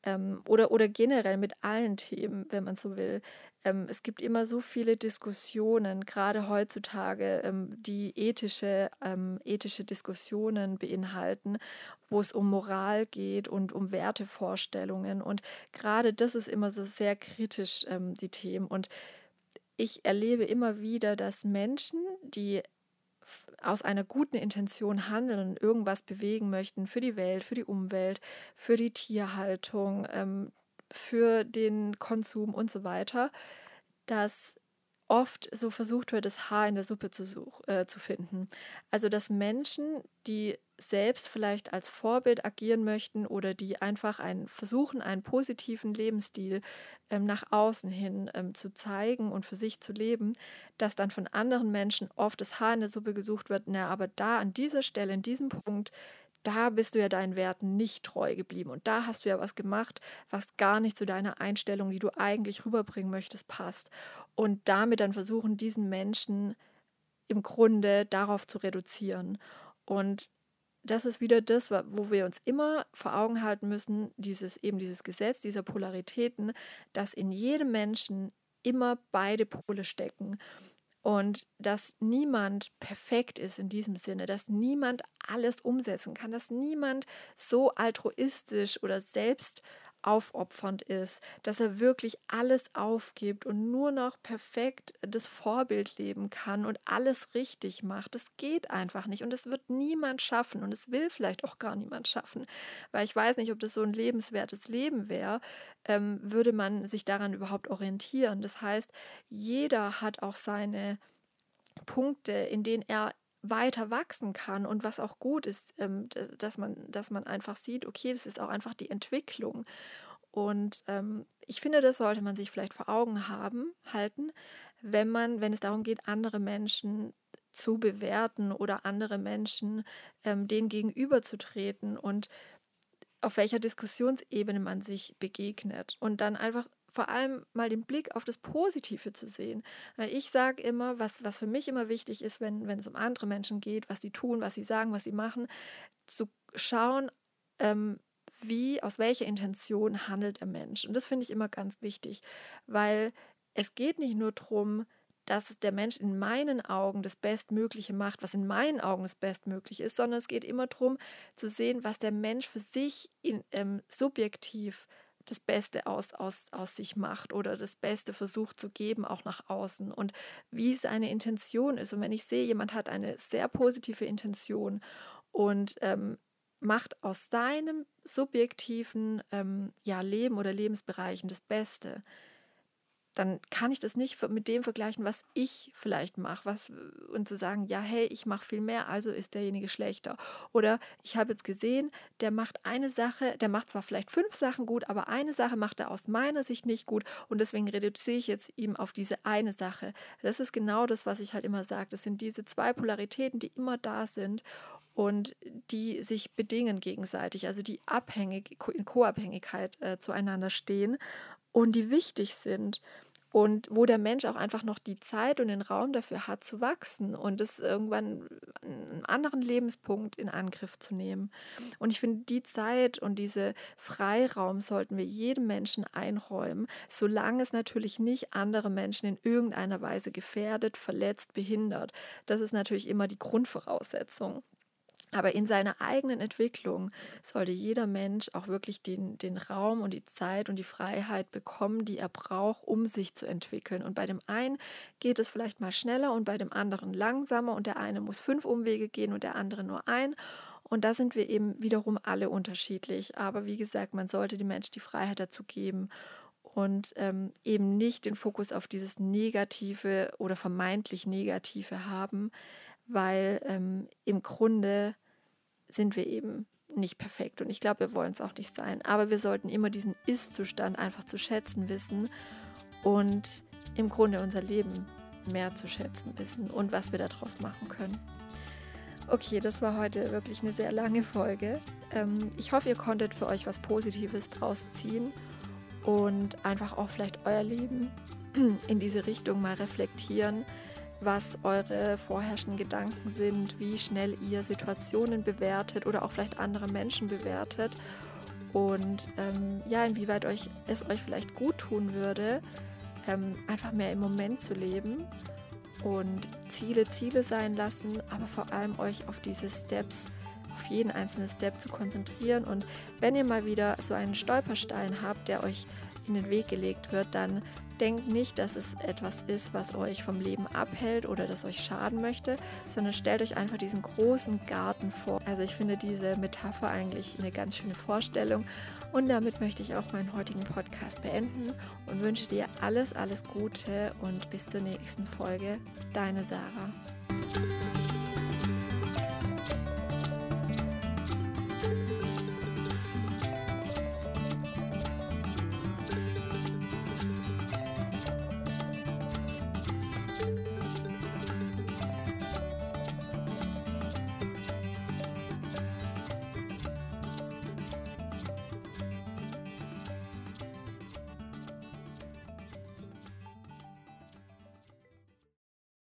A: ähm, oder, oder generell mit allen Themen, wenn man so will. Ähm, es gibt immer so viele Diskussionen, gerade heutzutage, ähm, die ethische, ähm, ethische Diskussionen beinhalten, wo es um Moral geht und um Wertevorstellungen. Und gerade das ist immer so sehr kritisch, ähm, die Themen. Und ich erlebe immer wieder, dass Menschen, die aus einer guten Intention handeln und irgendwas bewegen möchten für die Welt, für die Umwelt, für die Tierhaltung, ähm, für den Konsum und so weiter, dass oft so versucht wird, das Haar in der Suppe zu, such, äh, zu finden. Also dass Menschen, die selbst vielleicht als Vorbild agieren möchten oder die einfach einen, versuchen, einen positiven Lebensstil ähm, nach außen hin ähm, zu zeigen und für sich zu leben, dass dann von anderen Menschen oft das Haar in der Suppe gesucht wird, na, aber da an dieser Stelle, in diesem Punkt, da bist du ja deinen Werten nicht treu geblieben und da hast du ja was gemacht, was gar nicht zu deiner Einstellung, die du eigentlich rüberbringen möchtest, passt. Und damit dann versuchen, diesen Menschen im Grunde darauf zu reduzieren. Und das ist wieder das, wo wir uns immer vor Augen halten müssen, dieses eben dieses Gesetz dieser Polaritäten, dass in jedem Menschen immer beide Pole stecken und dass niemand perfekt ist in diesem Sinne, dass niemand alles umsetzen kann, dass niemand so altruistisch oder selbst aufopfernd ist, dass er wirklich alles aufgibt und nur noch perfekt das Vorbild leben kann und alles richtig macht. Das geht einfach nicht und es wird niemand schaffen und es will vielleicht auch gar niemand schaffen, weil ich weiß nicht, ob das so ein lebenswertes Leben wäre, ähm, würde man sich daran überhaupt orientieren. Das heißt, jeder hat auch seine Punkte, in denen er weiter wachsen kann und was auch gut ist, ähm, dass, man, dass man einfach sieht, okay, das ist auch einfach die Entwicklung. Und ähm, ich finde, das sollte man sich vielleicht vor Augen haben, halten, wenn man, wenn es darum geht, andere Menschen zu bewerten oder andere Menschen ähm, denen gegenüberzutreten und auf welcher Diskussionsebene man sich begegnet und dann einfach vor allem mal den Blick auf das Positive zu sehen. Weil ich sage immer, was, was für mich immer wichtig ist, wenn, wenn es um andere Menschen geht, was sie tun, was sie sagen, was sie machen, zu schauen, ähm, wie, aus welcher Intention handelt der Mensch. Und das finde ich immer ganz wichtig, weil es geht nicht nur darum, dass der Mensch in meinen Augen das Bestmögliche macht, was in meinen Augen das Bestmögliche ist, sondern es geht immer darum zu sehen, was der Mensch für sich in, ähm, subjektiv das Beste aus, aus, aus sich macht oder das Beste versucht zu geben, auch nach außen und wie seine Intention ist. Und wenn ich sehe, jemand hat eine sehr positive Intention und ähm, macht aus seinem subjektiven ähm, ja, Leben oder Lebensbereichen das Beste, dann kann ich das nicht mit dem vergleichen, was ich vielleicht mache, was und zu sagen, ja, hey, ich mache viel mehr, also ist derjenige schlechter. Oder ich habe jetzt gesehen, der macht eine Sache, der macht zwar vielleicht fünf Sachen gut, aber eine Sache macht er aus meiner Sicht nicht gut und deswegen reduziere ich jetzt ihm auf diese eine Sache. Das ist genau das, was ich halt immer sage. Das sind diese zwei Polaritäten, die immer da sind und die sich bedingen gegenseitig, also die abhängig in Co-Abhängigkeit äh, zueinander stehen und die wichtig sind und wo der Mensch auch einfach noch die Zeit und den Raum dafür hat zu wachsen und es irgendwann einen anderen Lebenspunkt in Angriff zu nehmen. Und ich finde, die Zeit und diese Freiraum sollten wir jedem Menschen einräumen, solange es natürlich nicht andere Menschen in irgendeiner Weise gefährdet, verletzt, behindert. Das ist natürlich immer die Grundvoraussetzung. Aber in seiner eigenen Entwicklung sollte jeder Mensch auch wirklich den, den Raum und die Zeit und die Freiheit bekommen, die er braucht, um sich zu entwickeln. Und bei dem einen geht es vielleicht mal schneller und bei dem anderen langsamer und der eine muss fünf Umwege gehen und der andere nur ein. Und da sind wir eben wiederum alle unterschiedlich. Aber wie gesagt, man sollte dem Menschen die Freiheit dazu geben und ähm, eben nicht den Fokus auf dieses Negative oder vermeintlich Negative haben, weil ähm, im Grunde sind wir eben nicht perfekt und ich glaube, wir wollen es auch nicht sein. Aber wir sollten immer diesen Ist-Zustand einfach zu schätzen wissen und im Grunde unser Leben mehr zu schätzen wissen und was wir daraus machen können. Okay, das war heute wirklich eine sehr lange Folge. Ähm, ich hoffe, ihr konntet für euch was Positives draus ziehen und einfach auch vielleicht euer Leben in diese Richtung mal reflektieren, was eure vorherrschenden Gedanken sind, wie schnell ihr Situationen bewertet oder auch vielleicht andere Menschen bewertet und ähm, ja, inwieweit euch, es euch vielleicht gut tun würde, ähm, einfach mehr im Moment zu leben und Ziele Ziele sein lassen, aber vor allem euch auf diese Steps, auf jeden einzelnen Step zu konzentrieren. Und wenn ihr mal wieder so einen Stolperstein habt, der euch in den Weg gelegt wird, dann denkt nicht, dass es etwas ist, was euch vom Leben abhält oder das euch schaden möchte, sondern stellt euch einfach diesen großen Garten vor. Also ich finde diese Metapher eigentlich eine ganz schöne Vorstellung und damit möchte ich auch meinen heutigen Podcast beenden und wünsche dir alles, alles Gute und bis zur nächsten Folge. Deine Sarah.